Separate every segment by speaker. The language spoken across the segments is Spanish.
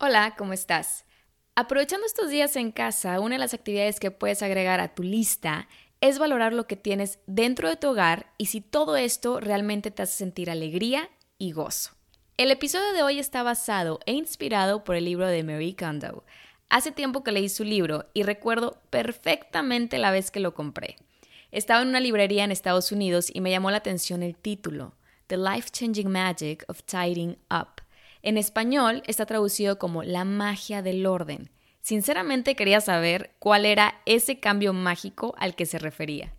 Speaker 1: Hola, ¿cómo estás? Aprovechando estos días en casa, una de las actividades que puedes agregar a tu lista es valorar lo que tienes dentro de tu hogar y si todo esto realmente te hace sentir alegría y gozo. El episodio de hoy está basado e inspirado por el libro de Mary Kondo. Hace tiempo que leí su libro y recuerdo perfectamente la vez que lo compré. Estaba en una librería en Estados Unidos y me llamó la atención el título, The Life Changing Magic of Tidying Up. En español está traducido como La magia del orden. Sinceramente quería saber cuál era ese cambio mágico al que se refería.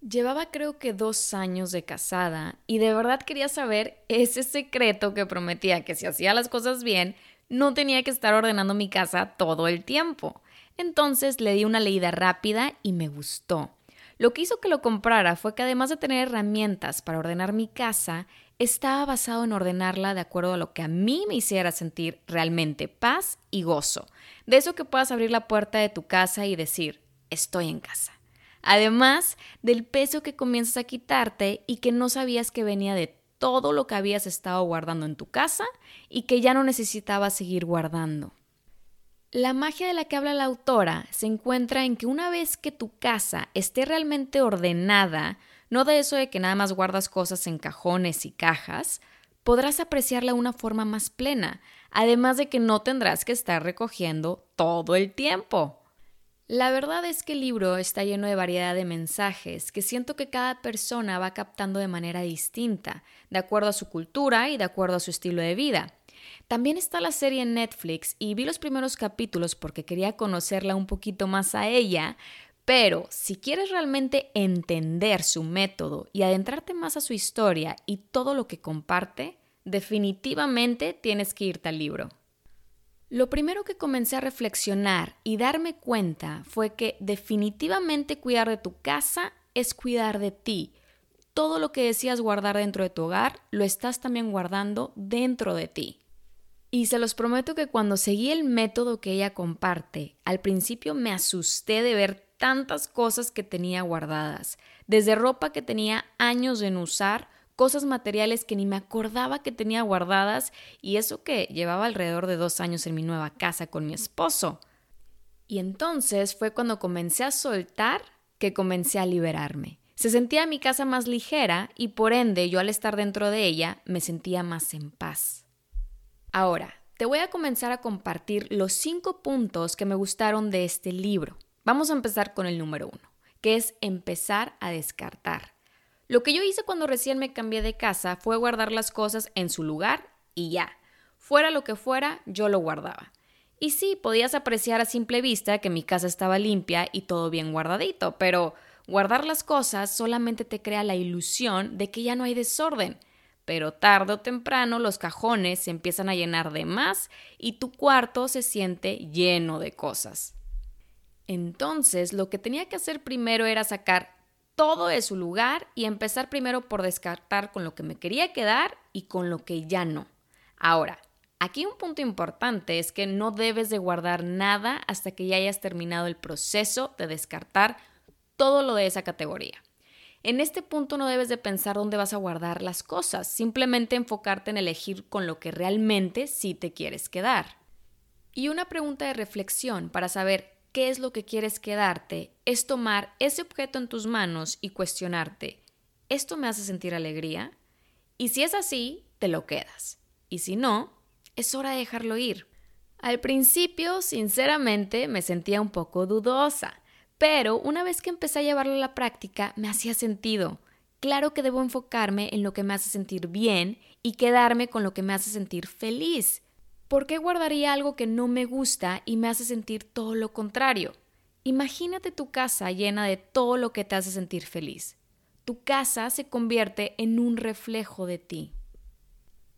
Speaker 1: Llevaba creo que dos años de casada y de verdad quería saber ese secreto que prometía que si hacía las cosas bien, no tenía que estar ordenando mi casa todo el tiempo. Entonces le di una leída rápida y me gustó. Lo que hizo que lo comprara fue que además de tener herramientas para ordenar mi casa, estaba basado en ordenarla de acuerdo a lo que a mí me hiciera sentir realmente paz y gozo. De eso que puedas abrir la puerta de tu casa y decir, estoy en casa. Además del peso que comienzas a quitarte y que no sabías que venía de todo lo que habías estado guardando en tu casa y que ya no necesitabas seguir guardando. La magia de la que habla la autora se encuentra en que una vez que tu casa esté realmente ordenada, no de eso de que nada más guardas cosas en cajones y cajas, podrás apreciarla de una forma más plena, además de que no tendrás que estar recogiendo todo el tiempo. La verdad es que el libro está lleno de variedad de mensajes que siento que cada persona va captando de manera distinta, de acuerdo a su cultura y de acuerdo a su estilo de vida. También está la serie en Netflix y vi los primeros capítulos porque quería conocerla un poquito más a ella, pero si quieres realmente entender su método y adentrarte más a su historia y todo lo que comparte, definitivamente tienes que irte al libro. Lo primero que comencé a reflexionar y darme cuenta fue que definitivamente cuidar de tu casa es cuidar de ti. Todo lo que decías guardar dentro de tu hogar, lo estás también guardando dentro de ti. Y se los prometo que cuando seguí el método que ella comparte, al principio me asusté de ver tantas cosas que tenía guardadas, desde ropa que tenía años de no usar, cosas materiales que ni me acordaba que tenía guardadas y eso que llevaba alrededor de dos años en mi nueva casa con mi esposo. Y entonces fue cuando comencé a soltar que comencé a liberarme. Se sentía mi casa más ligera y por ende yo al estar dentro de ella me sentía más en paz. Ahora, te voy a comenzar a compartir los cinco puntos que me gustaron de este libro. Vamos a empezar con el número uno, que es empezar a descartar. Lo que yo hice cuando recién me cambié de casa fue guardar las cosas en su lugar y ya. Fuera lo que fuera, yo lo guardaba. Y sí, podías apreciar a simple vista que mi casa estaba limpia y todo bien guardadito, pero guardar las cosas solamente te crea la ilusión de que ya no hay desorden. Pero tarde o temprano los cajones se empiezan a llenar de más y tu cuarto se siente lleno de cosas. Entonces, lo que tenía que hacer primero era sacar todo de su lugar y empezar primero por descartar con lo que me quería quedar y con lo que ya no. Ahora, aquí un punto importante es que no debes de guardar nada hasta que ya hayas terminado el proceso de descartar todo lo de esa categoría. En este punto no debes de pensar dónde vas a guardar las cosas, simplemente enfocarte en elegir con lo que realmente sí te quieres quedar. Y una pregunta de reflexión para saber qué es lo que quieres quedarte, es tomar ese objeto en tus manos y cuestionarte, ¿esto me hace sentir alegría? Y si es así, te lo quedas. Y si no, es hora de dejarlo ir. Al principio, sinceramente, me sentía un poco dudosa, pero una vez que empecé a llevarlo a la práctica, me hacía sentido. Claro que debo enfocarme en lo que me hace sentir bien y quedarme con lo que me hace sentir feliz. ¿Por qué guardaría algo que no me gusta y me hace sentir todo lo contrario? Imagínate tu casa llena de todo lo que te hace sentir feliz. Tu casa se convierte en un reflejo de ti.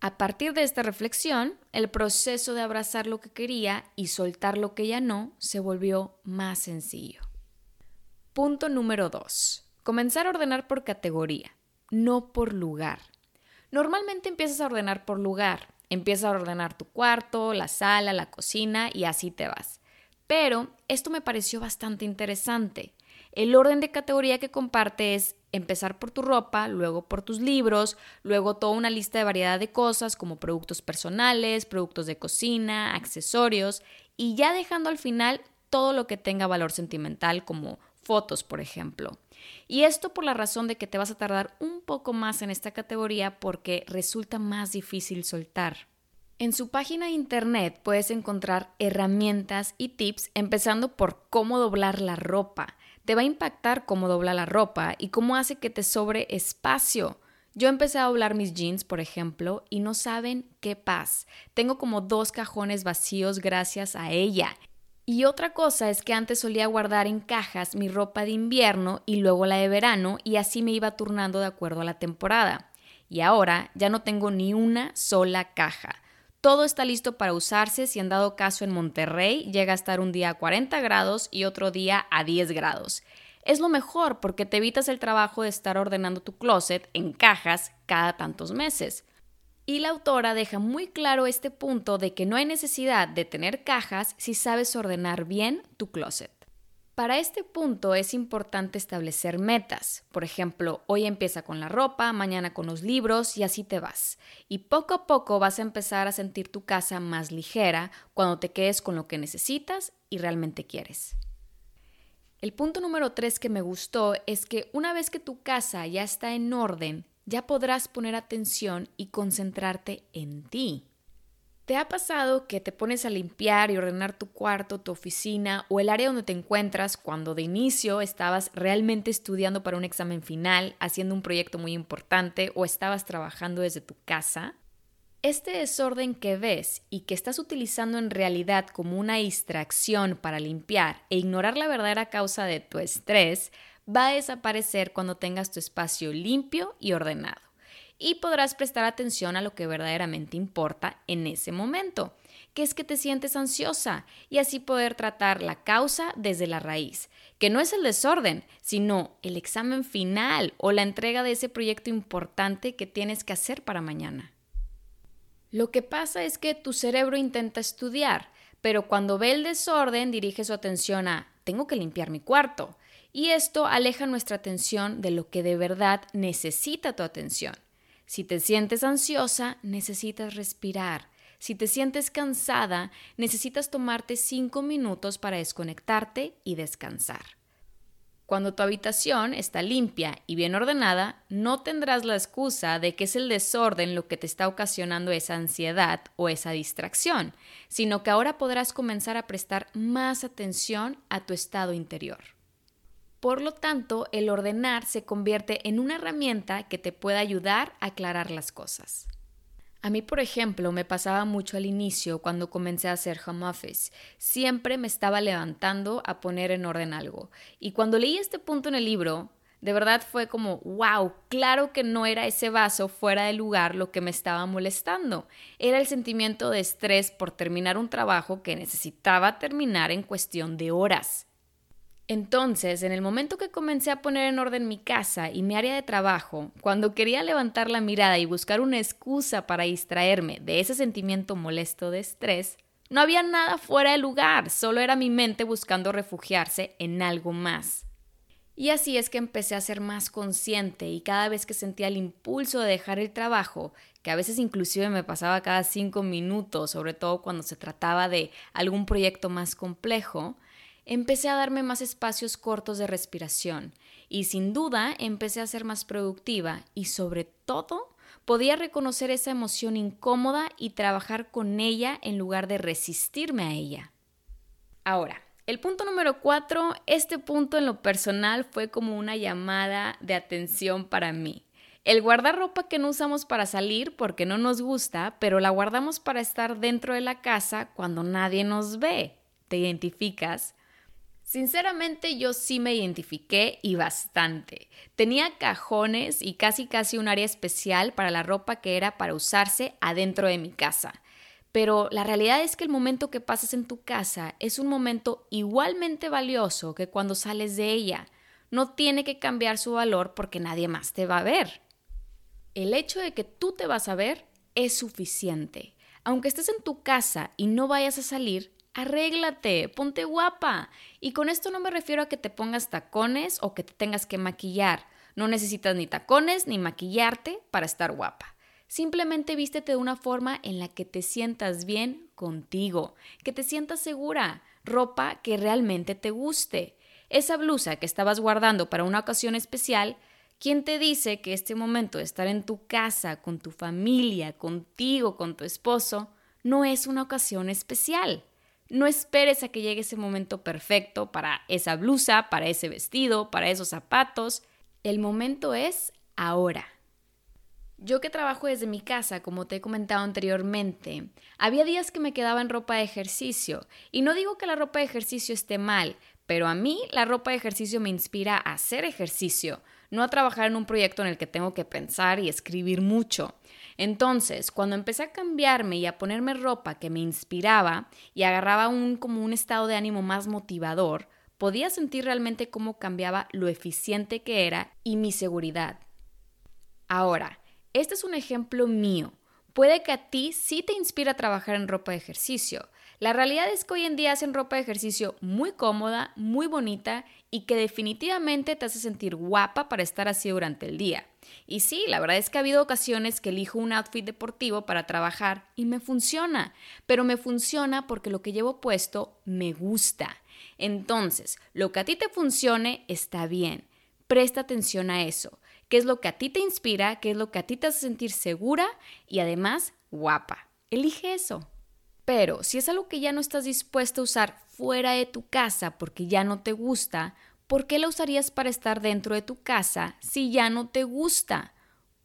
Speaker 1: A partir de esta reflexión, el proceso de abrazar lo que quería y soltar lo que ya no se volvió más sencillo. Punto número 2. Comenzar a ordenar por categoría, no por lugar. Normalmente empiezas a ordenar por lugar. Empiezas a ordenar tu cuarto, la sala, la cocina y así te vas. Pero esto me pareció bastante interesante. El orden de categoría que comparte es empezar por tu ropa, luego por tus libros, luego toda una lista de variedad de cosas como productos personales, productos de cocina, accesorios y ya dejando al final todo lo que tenga valor sentimental como fotos, por ejemplo. Y esto por la razón de que te vas a tardar un poco más en esta categoría porque resulta más difícil soltar. En su página de internet puedes encontrar herramientas y tips empezando por cómo doblar la ropa. Te va a impactar cómo dobla la ropa y cómo hace que te sobre espacio. Yo empecé a doblar mis jeans, por ejemplo, y no saben qué paz. Tengo como dos cajones vacíos gracias a ella. Y otra cosa es que antes solía guardar en cajas mi ropa de invierno y luego la de verano y así me iba turnando de acuerdo a la temporada. Y ahora ya no tengo ni una sola caja. Todo está listo para usarse si en dado caso en Monterrey llega a estar un día a 40 grados y otro día a 10 grados. Es lo mejor porque te evitas el trabajo de estar ordenando tu closet en cajas cada tantos meses. Y la autora deja muy claro este punto de que no hay necesidad de tener cajas si sabes ordenar bien tu closet. Para este punto es importante establecer metas. Por ejemplo, hoy empieza con la ropa, mañana con los libros y así te vas. Y poco a poco vas a empezar a sentir tu casa más ligera cuando te quedes con lo que necesitas y realmente quieres. El punto número 3 que me gustó es que una vez que tu casa ya está en orden, ya podrás poner atención y concentrarte en ti. ¿Te ha pasado que te pones a limpiar y ordenar tu cuarto, tu oficina o el área donde te encuentras cuando de inicio estabas realmente estudiando para un examen final, haciendo un proyecto muy importante o estabas trabajando desde tu casa? Este desorden que ves y que estás utilizando en realidad como una distracción para limpiar e ignorar la verdadera causa de tu estrés va a desaparecer cuando tengas tu espacio limpio y ordenado. Y podrás prestar atención a lo que verdaderamente importa en ese momento, que es que te sientes ansiosa y así poder tratar la causa desde la raíz, que no es el desorden, sino el examen final o la entrega de ese proyecto importante que tienes que hacer para mañana. Lo que pasa es que tu cerebro intenta estudiar, pero cuando ve el desorden dirige su atención a tengo que limpiar mi cuarto, y esto aleja nuestra atención de lo que de verdad necesita tu atención. Si te sientes ansiosa, necesitas respirar. Si te sientes cansada, necesitas tomarte cinco minutos para desconectarte y descansar. Cuando tu habitación está limpia y bien ordenada, no tendrás la excusa de que es el desorden lo que te está ocasionando esa ansiedad o esa distracción, sino que ahora podrás comenzar a prestar más atención a tu estado interior. Por lo tanto, el ordenar se convierte en una herramienta que te puede ayudar a aclarar las cosas. A mí, por ejemplo, me pasaba mucho al inicio cuando comencé a hacer home. Siempre me estaba levantando a poner en orden algo. Y cuando leí este punto en el libro, de verdad fue como, wow, claro que no era ese vaso fuera de lugar lo que me estaba molestando. Era el sentimiento de estrés por terminar un trabajo que necesitaba terminar en cuestión de horas. Entonces, en el momento que comencé a poner en orden mi casa y mi área de trabajo, cuando quería levantar la mirada y buscar una excusa para distraerme de ese sentimiento molesto de estrés, no había nada fuera de lugar, solo era mi mente buscando refugiarse en algo más. Y así es que empecé a ser más consciente y cada vez que sentía el impulso de dejar el trabajo, que a veces inclusive me pasaba cada cinco minutos, sobre todo cuando se trataba de algún proyecto más complejo, empecé a darme más espacios cortos de respiración y sin duda empecé a ser más productiva y sobre todo podía reconocer esa emoción incómoda y trabajar con ella en lugar de resistirme a ella. Ahora, el punto número cuatro, este punto en lo personal fue como una llamada de atención para mí. El guardar ropa que no usamos para salir porque no nos gusta, pero la guardamos para estar dentro de la casa cuando nadie nos ve. ¿Te identificas? Sinceramente yo sí me identifiqué y bastante. Tenía cajones y casi casi un área especial para la ropa que era para usarse adentro de mi casa. Pero la realidad es que el momento que pasas en tu casa es un momento igualmente valioso que cuando sales de ella. No tiene que cambiar su valor porque nadie más te va a ver. El hecho de que tú te vas a ver es suficiente. Aunque estés en tu casa y no vayas a salir, arréglate, ponte guapa. Y con esto no me refiero a que te pongas tacones o que te tengas que maquillar. No necesitas ni tacones ni maquillarte para estar guapa. Simplemente vístete de una forma en la que te sientas bien contigo, que te sientas segura, ropa que realmente te guste. Esa blusa que estabas guardando para una ocasión especial, ¿quién te dice que este momento de estar en tu casa, con tu familia, contigo, con tu esposo, no es una ocasión especial? No esperes a que llegue ese momento perfecto para esa blusa, para ese vestido, para esos zapatos. El momento es ahora. Yo que trabajo desde mi casa, como te he comentado anteriormente, había días que me quedaba en ropa de ejercicio. Y no digo que la ropa de ejercicio esté mal, pero a mí la ropa de ejercicio me inspira a hacer ejercicio, no a trabajar en un proyecto en el que tengo que pensar y escribir mucho. Entonces, cuando empecé a cambiarme y a ponerme ropa que me inspiraba y agarraba un como un estado de ánimo más motivador, podía sentir realmente cómo cambiaba lo eficiente que era y mi seguridad. Ahora, este es un ejemplo mío. Puede que a ti sí te inspira a trabajar en ropa de ejercicio. La realidad es que hoy en día hacen ropa de ejercicio muy cómoda, muy bonita y que definitivamente te hace sentir guapa para estar así durante el día. Y sí, la verdad es que ha habido ocasiones que elijo un outfit deportivo para trabajar y me funciona, pero me funciona porque lo que llevo puesto me gusta. Entonces, lo que a ti te funcione está bien. Presta atención a eso. ¿Qué es lo que a ti te inspira? ¿Qué es lo que a ti te hace sentir segura y además guapa? Elige eso. Pero si es algo que ya no estás dispuesto a usar fuera de tu casa porque ya no te gusta, ¿por qué la usarías para estar dentro de tu casa si ya no te gusta?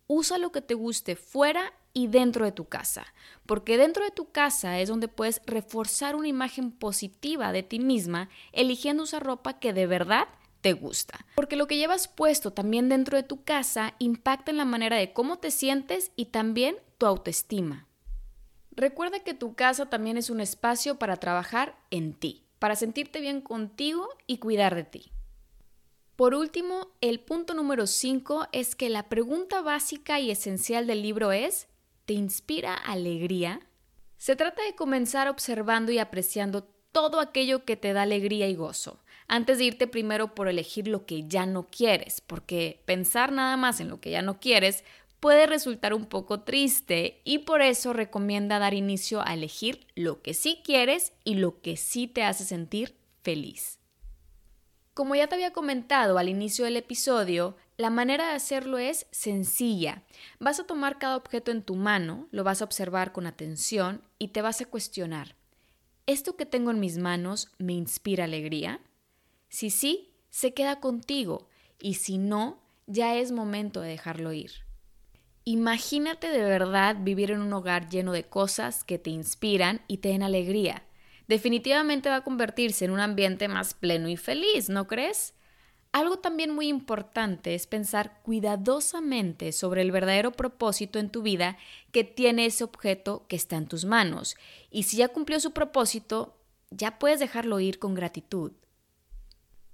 Speaker 1: Usa lo que te guste fuera y dentro de tu casa, porque dentro de tu casa es donde puedes reforzar una imagen positiva de ti misma eligiendo usar ropa que de verdad te gusta. Porque lo que llevas puesto también dentro de tu casa impacta en la manera de cómo te sientes y también tu autoestima. Recuerda que tu casa también es un espacio para trabajar en ti, para sentirte bien contigo y cuidar de ti. Por último, el punto número 5 es que la pregunta básica y esencial del libro es, ¿te inspira alegría? Se trata de comenzar observando y apreciando todo aquello que te da alegría y gozo, antes de irte primero por elegir lo que ya no quieres, porque pensar nada más en lo que ya no quieres puede resultar un poco triste y por eso recomienda dar inicio a elegir lo que sí quieres y lo que sí te hace sentir feliz. Como ya te había comentado al inicio del episodio, la manera de hacerlo es sencilla. Vas a tomar cada objeto en tu mano, lo vas a observar con atención y te vas a cuestionar, ¿esto que tengo en mis manos me inspira alegría? Si sí, se queda contigo y si no, ya es momento de dejarlo ir. Imagínate de verdad vivir en un hogar lleno de cosas que te inspiran y te den alegría. Definitivamente va a convertirse en un ambiente más pleno y feliz, ¿no crees? Algo también muy importante es pensar cuidadosamente sobre el verdadero propósito en tu vida que tiene ese objeto que está en tus manos. Y si ya cumplió su propósito, ya puedes dejarlo ir con gratitud.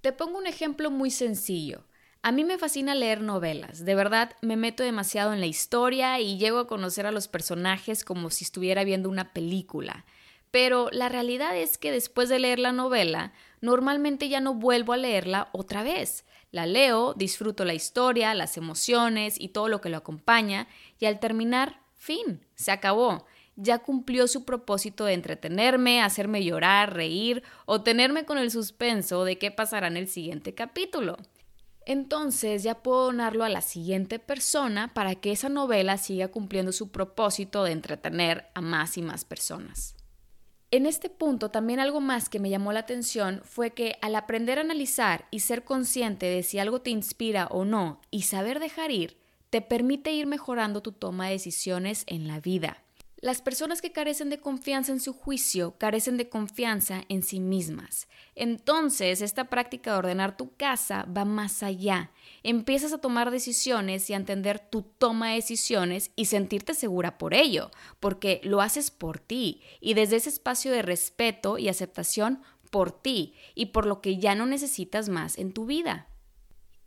Speaker 1: Te pongo un ejemplo muy sencillo. A mí me fascina leer novelas, de verdad me meto demasiado en la historia y llego a conocer a los personajes como si estuviera viendo una película. Pero la realidad es que después de leer la novela, normalmente ya no vuelvo a leerla otra vez. La leo, disfruto la historia, las emociones y todo lo que lo acompaña, y al terminar, fin, se acabó. Ya cumplió su propósito de entretenerme, hacerme llorar, reír o tenerme con el suspenso de qué pasará en el siguiente capítulo entonces ya puedo donarlo a la siguiente persona para que esa novela siga cumpliendo su propósito de entretener a más y más personas. En este punto también algo más que me llamó la atención fue que al aprender a analizar y ser consciente de si algo te inspira o no y saber dejar ir, te permite ir mejorando tu toma de decisiones en la vida. Las personas que carecen de confianza en su juicio carecen de confianza en sí mismas. Entonces, esta práctica de ordenar tu casa va más allá. Empiezas a tomar decisiones y a entender tu toma de decisiones y sentirte segura por ello, porque lo haces por ti y desde ese espacio de respeto y aceptación por ti y por lo que ya no necesitas más en tu vida.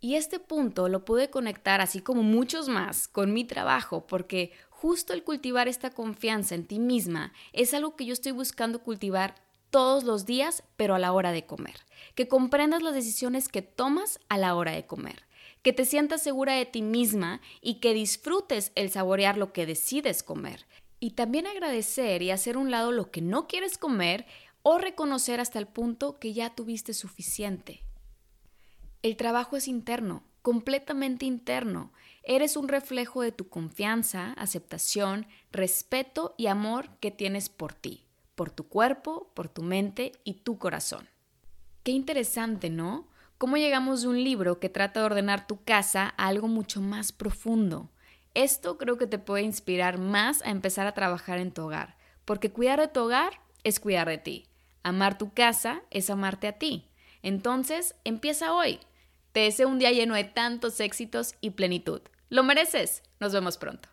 Speaker 1: Y este punto lo pude conectar, así como muchos más, con mi trabajo, porque justo el cultivar esta confianza en ti misma es algo que yo estoy buscando cultivar todos los días, pero a la hora de comer. Que comprendas las decisiones que tomas a la hora de comer. Que te sientas segura de ti misma y que disfrutes el saborear lo que decides comer. Y también agradecer y hacer un lado lo que no quieres comer o reconocer hasta el punto que ya tuviste suficiente. El trabajo es interno, completamente interno. Eres un reflejo de tu confianza, aceptación, respeto y amor que tienes por ti, por tu cuerpo, por tu mente y tu corazón. Qué interesante, ¿no? Cómo llegamos de un libro que trata de ordenar tu casa a algo mucho más profundo. Esto creo que te puede inspirar más a empezar a trabajar en tu hogar, porque cuidar de tu hogar es cuidar de ti. Amar tu casa es amarte a ti. Entonces, empieza hoy. Te deseo un día lleno de tantos éxitos y plenitud. Lo mereces. Nos vemos pronto.